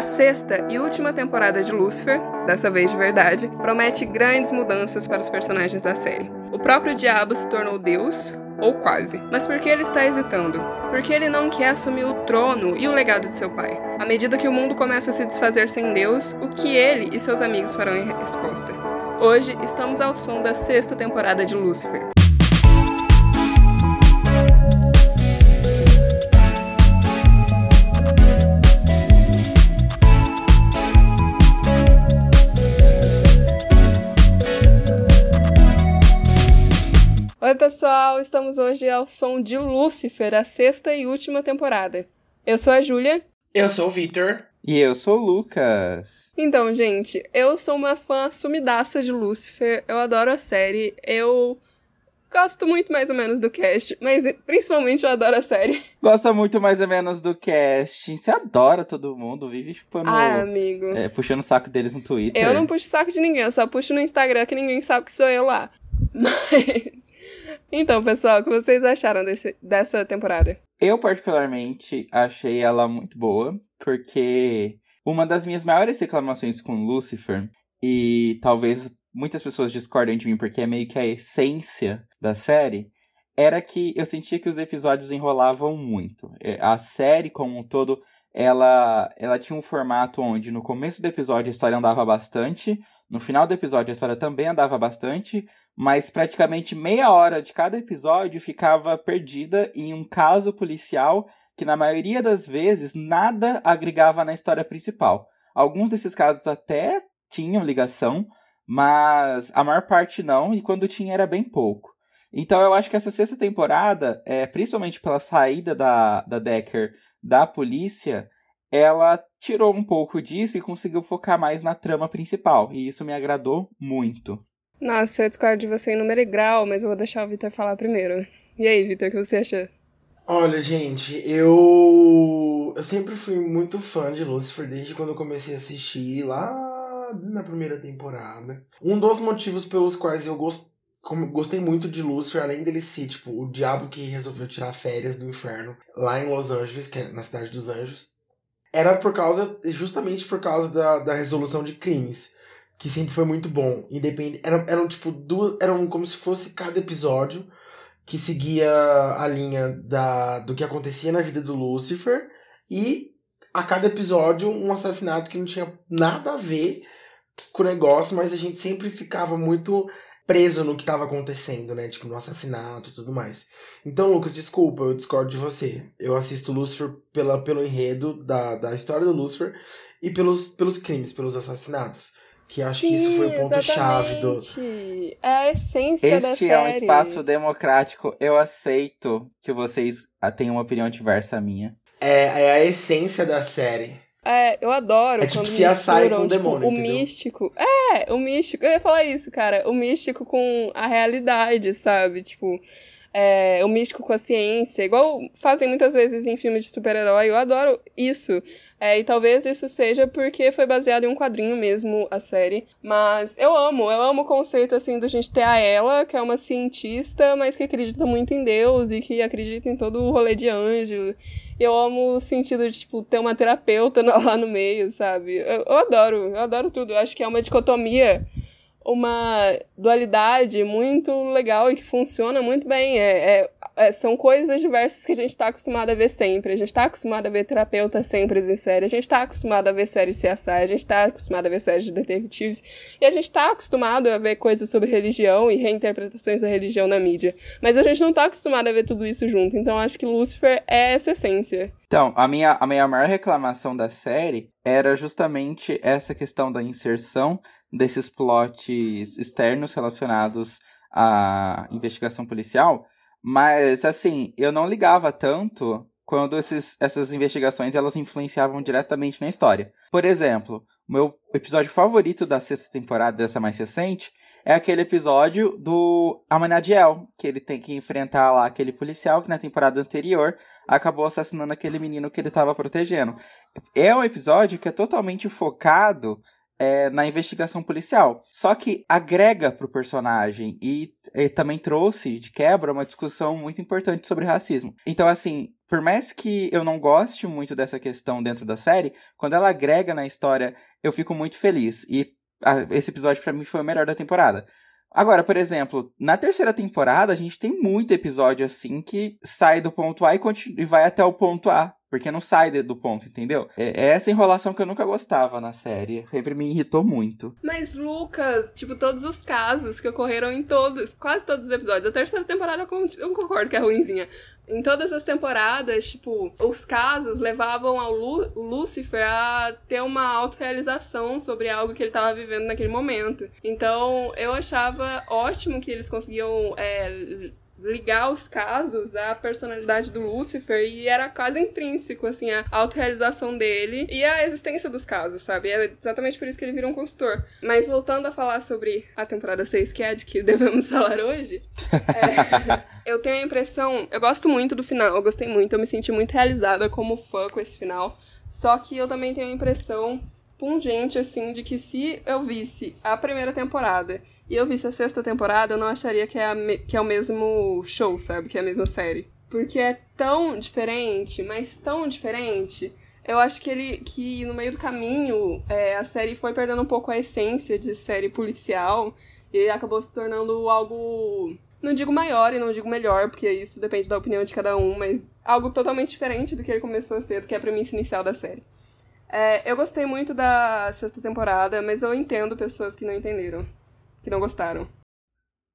A sexta e última temporada de Lucifer, dessa vez de verdade, promete grandes mudanças para os personagens da série. O próprio diabo se tornou Deus, ou quase. Mas por que ele está hesitando? Porque ele não quer assumir o trono e o legado de seu pai. À medida que o mundo começa a se desfazer sem Deus, o que ele e seus amigos farão em resposta? Hoje estamos ao som da sexta temporada de Lucifer. Pessoal! Estamos hoje ao som de Lúcifer, a sexta e última temporada. Eu sou a Júlia. Eu sou o Victor. E eu sou o Lucas. Então, gente, eu sou uma fã sumidaça de Lúcifer. Eu adoro a série. Eu gosto muito mais ou menos do cast, mas principalmente eu adoro a série. Gosta muito mais ou menos do cast. Você adora todo mundo, vive chupando. Ah, amigo. É, puxando o saco deles no Twitter. Eu não puxo saco de ninguém, eu só puxo no Instagram que ninguém sabe que sou eu lá. Mas. Então, pessoal, o que vocês acharam desse, dessa temporada? Eu, particularmente, achei ela muito boa, porque uma das minhas maiores reclamações com Lucifer, e talvez muitas pessoas discordem de mim porque é meio que a essência da série, era que eu sentia que os episódios enrolavam muito. É, a série, como um todo, ela, ela tinha um formato onde no começo do episódio a história andava bastante, no final do episódio a história também andava bastante, mas praticamente meia hora de cada episódio ficava perdida em um caso policial que na maioria das vezes nada agregava na história principal. Alguns desses casos até tinham ligação, mas a maior parte não, e quando tinha era bem pouco. Então eu acho que essa sexta temporada, é, principalmente pela saída da, da Decker da polícia, ela tirou um pouco disso e conseguiu focar mais na trama principal. E isso me agradou muito. Nossa, eu discordo de você em número e grau, mas eu vou deixar o Vitor falar primeiro. E aí, Vitor, o que você achou? Olha, gente, eu. Eu sempre fui muito fã de Lucifer desde quando eu comecei a assistir lá na primeira temporada. Um dos motivos pelos quais eu gost... gostei muito de Lucifer, além dele ser, tipo, o diabo que resolveu tirar férias do inferno lá em Los Angeles, que é na cidade dos anjos, era por causa, justamente por causa da, da resolução de crimes, que sempre foi muito bom. Independente, eram, eram tipo duas, eram como se fosse cada episódio que seguia a linha da, do que acontecia na vida do Lucifer e a cada episódio um assassinato que não tinha nada a ver com o negócio, mas a gente sempre ficava muito preso no que estava acontecendo, né? Tipo, no assassinato e tudo mais. Então, Lucas, desculpa, eu discordo de você. Eu assisto Lucifer pela, pelo enredo da, da história do Lucifer e pelos, pelos crimes, pelos assassinatos. Que acho Sim, que isso foi o ponto-chave do. É a essência este da série. é um espaço democrático. Eu aceito que vocês tenham uma opinião diversa à minha. É, é a essência da série. É, eu adoro É quando tipo se assai misturam, com o tipo, demônio, o entendeu? místico. É, o místico. Eu ia falar isso, cara. O místico com a realidade, sabe? Tipo, é, o místico com a ciência. Igual fazem muitas vezes em filmes de super-herói. Eu adoro isso. É, e talvez isso seja porque foi baseado em um quadrinho mesmo, a série. Mas eu amo, eu amo o conceito, assim, da gente ter a ela, que é uma cientista, mas que acredita muito em Deus e que acredita em todo o rolê de anjo. Eu amo o sentido de, tipo, ter uma terapeuta lá no meio, sabe? Eu, eu adoro, eu adoro tudo. Eu acho que é uma dicotomia, uma dualidade muito legal e que funciona muito bem. É, é, é, são coisas diversas que a gente está acostumado a ver sempre. A gente está acostumado a ver terapeuta sempre em série. A gente está acostumado a ver séries CSI. A gente está acostumado a ver séries de detetives. E a gente está acostumado a ver coisas sobre religião e reinterpretações da religião na mídia. Mas a gente não está acostumado a ver tudo isso junto. Então acho que Lucifer é essa essência. Então, a minha, a minha maior reclamação da série era justamente essa questão da inserção desses plots externos relacionados à investigação policial. Mas, assim, eu não ligava tanto quando esses, essas investigações elas influenciavam diretamente na história. Por exemplo, meu episódio favorito da sexta temporada, dessa mais recente, é aquele episódio do Amanadiel, que ele tem que enfrentar lá aquele policial que na temporada anterior acabou assassinando aquele menino que ele estava protegendo. É um episódio que é totalmente focado é, na investigação policial. Só que agrega pro personagem e, e também trouxe de quebra uma discussão muito importante sobre racismo. Então, assim, por mais que eu não goste muito dessa questão dentro da série, quando ela agrega na história, eu fico muito feliz. E a, esse episódio para mim foi o melhor da temporada. Agora, por exemplo, na terceira temporada a gente tem muito episódio assim que sai do ponto A e, e vai até o ponto A. Porque não sai do ponto, entendeu? É, é essa enrolação que eu nunca gostava na série. Sempre me irritou muito. Mas, Lucas, tipo, todos os casos que ocorreram em todos, quase todos os episódios. A terceira temporada eu concordo que é ruimzinha. Em todas as temporadas, tipo, os casos levavam ao Lu Lucifer a ter uma autorrealização sobre algo que ele estava vivendo naquele momento. Então, eu achava ótimo que eles conseguiam é, ligar os casos à personalidade do Lúcifer e era quase intrínseco, assim, a autorrealização dele e a existência dos casos, sabe? É exatamente por isso que ele vira um consultor. Mas voltando a falar sobre a temporada 6, que é de que devemos falar hoje, é, eu tenho a impressão, eu gosto muito do final, eu gostei muito, eu me senti muito realizada como fã com esse final, só que eu também tenho a impressão pungente, assim, de que se eu visse a primeira temporada e eu visse a sexta temporada, eu não acharia que é, a que é o mesmo show, sabe? Que é a mesma série. Porque é tão diferente, mas tão diferente. Eu acho que ele que no meio do caminho é, a série foi perdendo um pouco a essência de série policial e acabou se tornando algo. Não digo maior e não digo melhor, porque isso depende da opinião de cada um, mas algo totalmente diferente do que ele começou a ser, do que é a premissa inicial da série. É, eu gostei muito da sexta temporada, mas eu entendo pessoas que não entenderam que não gostaram.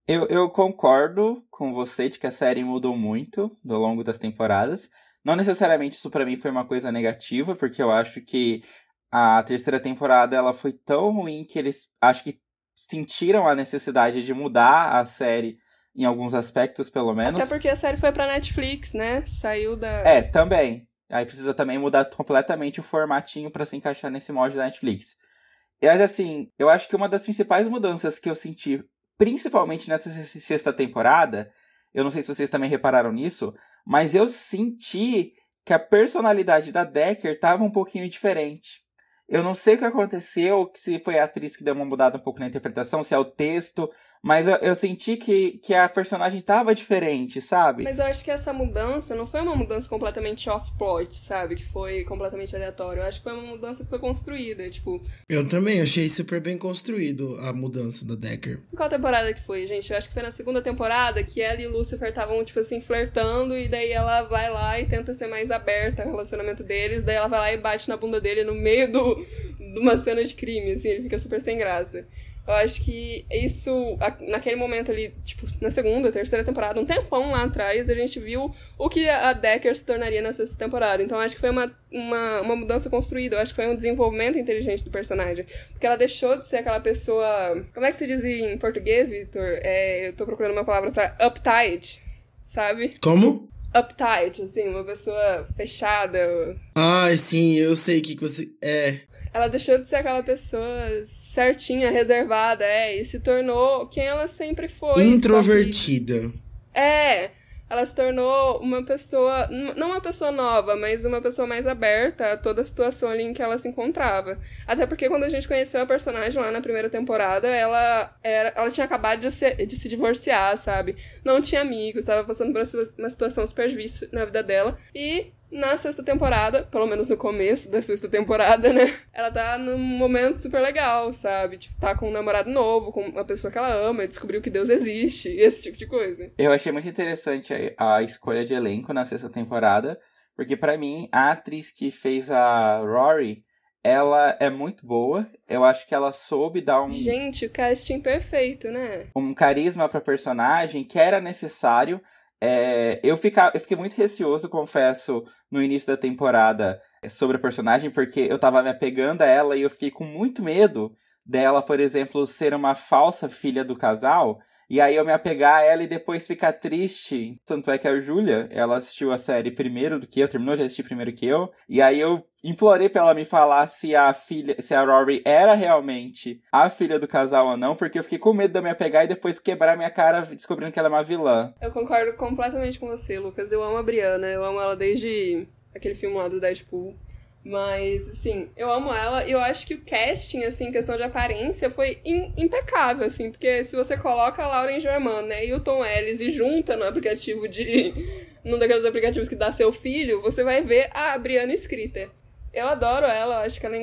Eu, eu concordo com você de que a série mudou muito ao longo das temporadas. Não necessariamente isso para mim foi uma coisa negativa, porque eu acho que a terceira temporada ela foi tão ruim que eles acho que sentiram a necessidade de mudar a série em alguns aspectos, pelo menos. Até porque a série foi pra Netflix, né? Saiu da. É, também. Aí precisa também mudar completamente o formatinho para se encaixar nesse molde da Netflix. Mas assim, eu acho que uma das principais mudanças que eu senti, principalmente nessa sexta temporada, eu não sei se vocês também repararam nisso, mas eu senti que a personalidade da Decker estava um pouquinho diferente. Eu não sei o que aconteceu, se foi a atriz que deu uma mudada um pouco na interpretação, se é o texto, mas eu, eu, senti que, que a personagem tava diferente, sabe? Mas eu acho que essa mudança não foi uma mudança completamente off-plot, sabe? Que foi completamente aleatório. Eu acho que foi uma mudança que foi construída, tipo... Eu também achei super bem construído a mudança da Decker. Qual temporada que foi, gente? Eu acho que foi na segunda temporada que ela e Lucifer estavam, tipo assim, flertando e daí ela vai lá e tenta ser mais aberta ao relacionamento deles, daí ela vai lá e bate na bunda dele no meio do, de uma cena de crime, assim, ele fica super sem graça. Eu acho que isso, naquele momento ali, tipo, na segunda, terceira temporada, um tempão lá atrás, a gente viu o que a Decker se tornaria na sexta temporada. Então, acho que foi uma, uma, uma mudança construída. Eu acho que foi um desenvolvimento inteligente do personagem. Porque ela deixou de ser aquela pessoa. Como é que se diz em português, Victor? É, eu tô procurando uma palavra pra uptight, sabe? Como? Uptight, assim, uma pessoa fechada. Ah, sim, eu sei que você. É. Ela deixou de ser aquela pessoa certinha, reservada, é, e se tornou quem ela sempre foi. Introvertida. É ela se tornou uma pessoa, não uma pessoa nova, mas uma pessoa mais aberta a toda a situação ali em que ela se encontrava. Até porque quando a gente conheceu a personagem lá na primeira temporada, ela era, ela tinha acabado de se, de se divorciar, sabe? Não tinha amigos, estava passando por uma situação super difícil na vida dela. E na sexta temporada, pelo menos no começo da sexta temporada, né? Ela tá num momento super legal, sabe? Tipo, tá com um namorado novo, com uma pessoa que ela ama, descobriu que Deus existe, e esse tipo de coisa. Eu achei muito interessante a, a escolha de elenco na sexta temporada, porque para mim, a atriz que fez a Rory, ela é muito boa. Eu acho que ela soube dar um. Gente, o casting perfeito, né? Um carisma pra personagem que era necessário. É, eu, fica, eu fiquei muito receoso, confesso, no início da temporada sobre a personagem, porque eu tava me apegando a ela e eu fiquei com muito medo dela, por exemplo, ser uma falsa filha do casal. E aí eu me apegar a ela e depois ficar triste. Tanto é que a Júlia, ela assistiu a série primeiro do que eu, terminou de assistir primeiro que eu. E aí eu implorei pra ela me falar se a filha, se a Rory era realmente a filha do casal ou não, porque eu fiquei com medo de eu me apegar e depois quebrar minha cara descobrindo que ela é uma vilã. Eu concordo completamente com você, Lucas. Eu amo a Briana, eu amo ela desde aquele filme lá do Deadpool. Mas, assim, eu amo ela e eu acho que o casting, assim, questão de aparência, foi impecável, assim, porque se você coloca a Lauren German, né, e o Tom Ellis e junta no aplicativo de. num daqueles aplicativos que dá seu filho, você vai ver a Brianna Scritter. Eu adoro ela, acho que ela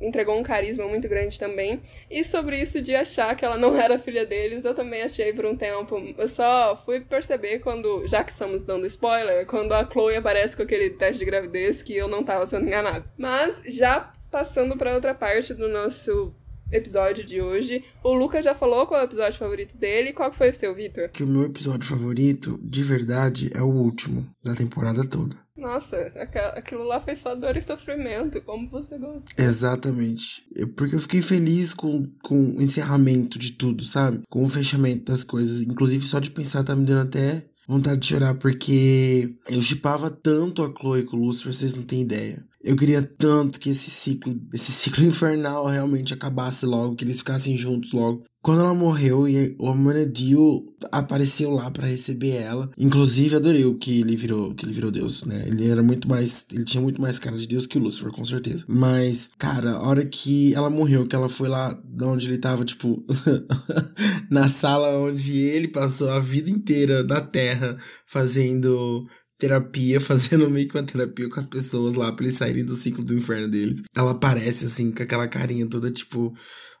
entregou um carisma muito grande também. E sobre isso de achar que ela não era filha deles, eu também achei por um tempo. Eu só fui perceber quando, já que estamos dando spoiler, quando a Chloe aparece com aquele teste de gravidez que eu não tava sendo enganada. Mas já passando para outra parte do nosso episódio de hoje. O Lucas já falou qual é o episódio favorito dele. Qual foi o seu, Vitor? Que o meu episódio favorito, de verdade, é o último da temporada toda. Nossa, aquilo lá foi só dor e sofrimento, como você gosta. Exatamente. Porque eu fiquei feliz com, com o encerramento de tudo, sabe? Com o fechamento das coisas. Inclusive, só de pensar tá me dando até vontade de chorar, porque eu chipava tanto a Chloe com o Lucifer, vocês não têm ideia. Eu queria tanto que esse ciclo, esse ciclo infernal realmente acabasse logo, que eles ficassem juntos logo. Quando ela morreu e o Amanadil apareceu lá para receber ela. Inclusive, adorei o que ele virou, que ele virou Deus, né? Ele era muito mais, ele tinha muito mais cara de Deus que o Lucifer, com certeza. Mas, cara, a hora que ela morreu, que ela foi lá de onde ele tava, tipo, na sala onde ele passou a vida inteira na Terra fazendo terapia, fazendo meio que uma terapia com as pessoas lá pra eles saírem do ciclo do inferno deles. Ela aparece assim, com aquela carinha toda tipo.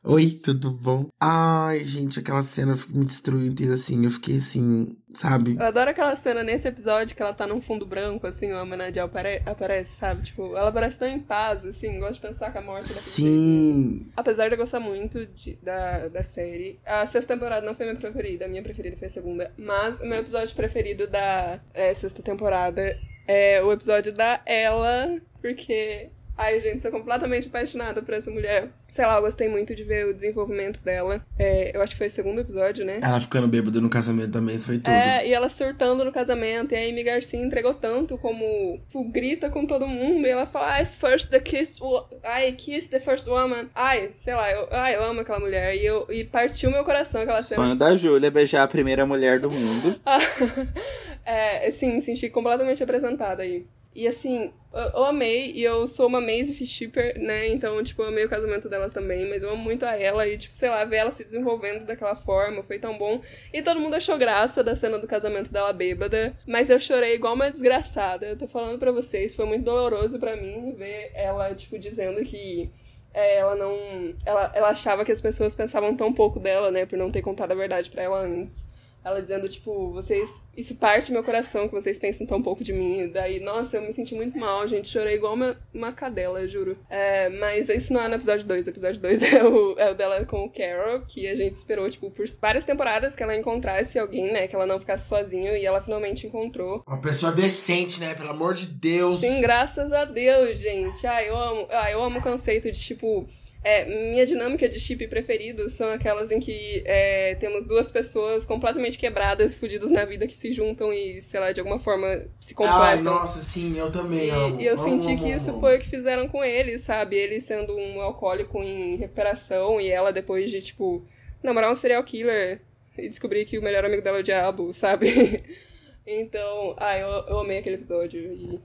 Oi, tudo bom? Ai, gente, aquela cena me destruiu inteira assim. Eu fiquei assim, sabe? Eu adoro aquela cena nesse episódio que ela tá num fundo branco, assim, o Amanadiel apare aparece, sabe? Tipo, ela parece tão em paz, assim. Gosto de pensar que a morte Sim. Apesar de eu gostar muito de, da, da série, a sexta temporada não foi minha preferida. A minha preferida foi a segunda. Mas o meu episódio preferido da é, sexta temporada é o episódio da Ela, porque Ai, gente, sou completamente apaixonada por essa mulher. Sei lá, eu gostei muito de ver o desenvolvimento dela. É, eu acho que foi o segundo episódio, né? Ela ficando bêbada no casamento também, isso foi tudo. É, e ela surtando no casamento. E a Amy Garcia entregou tanto como tipo, grita com todo mundo. E ela fala, ai, first the kiss, ai, kiss the first woman. Ai, sei lá, eu, ai, eu amo aquela mulher. E, eu, e partiu meu coração aquela cena. Sonho da Júlia beijar a primeira mulher do mundo. é, sim, senti completamente apresentada aí. E assim, eu, amei, e eu sou uma Maisie Shipper, né? Então, tipo, eu amei o casamento delas também, mas eu amo muito a ela e, tipo, sei lá, ver ela se desenvolvendo daquela forma, foi tão bom. E todo mundo achou graça da cena do casamento dela bêbada, mas eu chorei igual uma desgraçada. Eu tô falando pra vocês, foi muito doloroso para mim ver ela, tipo, dizendo que é, ela não. Ela, ela achava que as pessoas pensavam tão pouco dela, né, por não ter contado a verdade para ela antes. Ela dizendo, tipo, vocês. Isso parte meu coração que vocês pensam tão pouco de mim. E daí, nossa, eu me senti muito mal, gente. Chorei igual uma, uma cadela, juro. É, mas isso não é no episódio 2. O episódio 2 é o, é o dela com o Carol, que a gente esperou, tipo, por várias temporadas que ela encontrasse alguém, né? Que ela não ficasse sozinha. E ela finalmente encontrou. Uma pessoa decente, né? Pelo amor de Deus. Sim, graças a Deus, gente. Ah, eu amo, ah, eu amo o conceito de, tipo é, minha dinâmica de chip preferido são aquelas em que é, temos duas pessoas completamente quebradas e fudidas na vida que se juntam e, sei lá, de alguma forma se completam. Ai, nossa, sim, eu também e, amo. E eu amo, senti amo, que isso amo. foi o que fizeram com ele, sabe? Ele sendo um alcoólico em recuperação e ela depois de, tipo, namorar um serial killer e descobrir que o melhor amigo dela é o diabo, sabe? então, ah, eu, eu amei aquele episódio e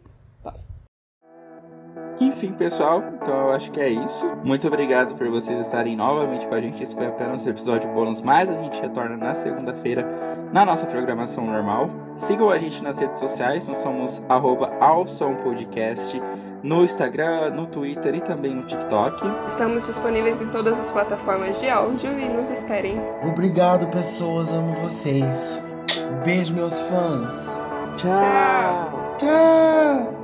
enfim, pessoal, então eu acho que é isso. Muito obrigado por vocês estarem novamente com a gente. Esse foi apenas um episódio bônus, mas a gente retorna na segunda-feira na nossa programação normal. Sigam a gente nas redes sociais, nós somos @alsompodcast no Instagram, no Twitter e também no TikTok. Estamos disponíveis em todas as plataformas de áudio e nos esperem. Obrigado, pessoas, amo vocês. Beijo, meus fãs. Tchau. Tchau.